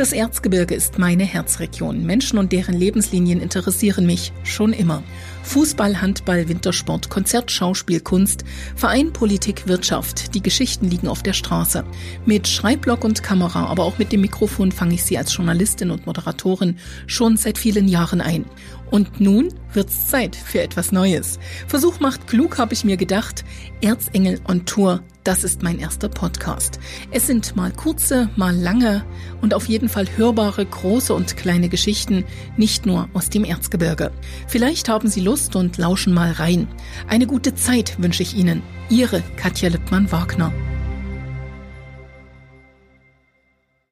Das Erzgebirge ist meine Herzregion. Menschen und deren Lebenslinien interessieren mich schon immer. Fußball, Handball, Wintersport, Konzert, Schauspiel, Kunst, Verein, Politik, Wirtschaft. Die Geschichten liegen auf der Straße. Mit Schreibblock und Kamera, aber auch mit dem Mikrofon fange ich sie als Journalistin und Moderatorin schon seit vielen Jahren ein. Und nun wird's Zeit für etwas Neues. Versuch macht klug, habe ich mir gedacht. Erzengel on Tour, das ist mein erster Podcast. Es sind mal kurze, mal lange und auf jeden Fall hörbare große und kleine Geschichten, nicht nur aus dem Erzgebirge. Vielleicht haben Sie Lust und lauschen mal rein. Eine gute Zeit wünsche ich Ihnen. Ihre Katja Lippmann-Wagner.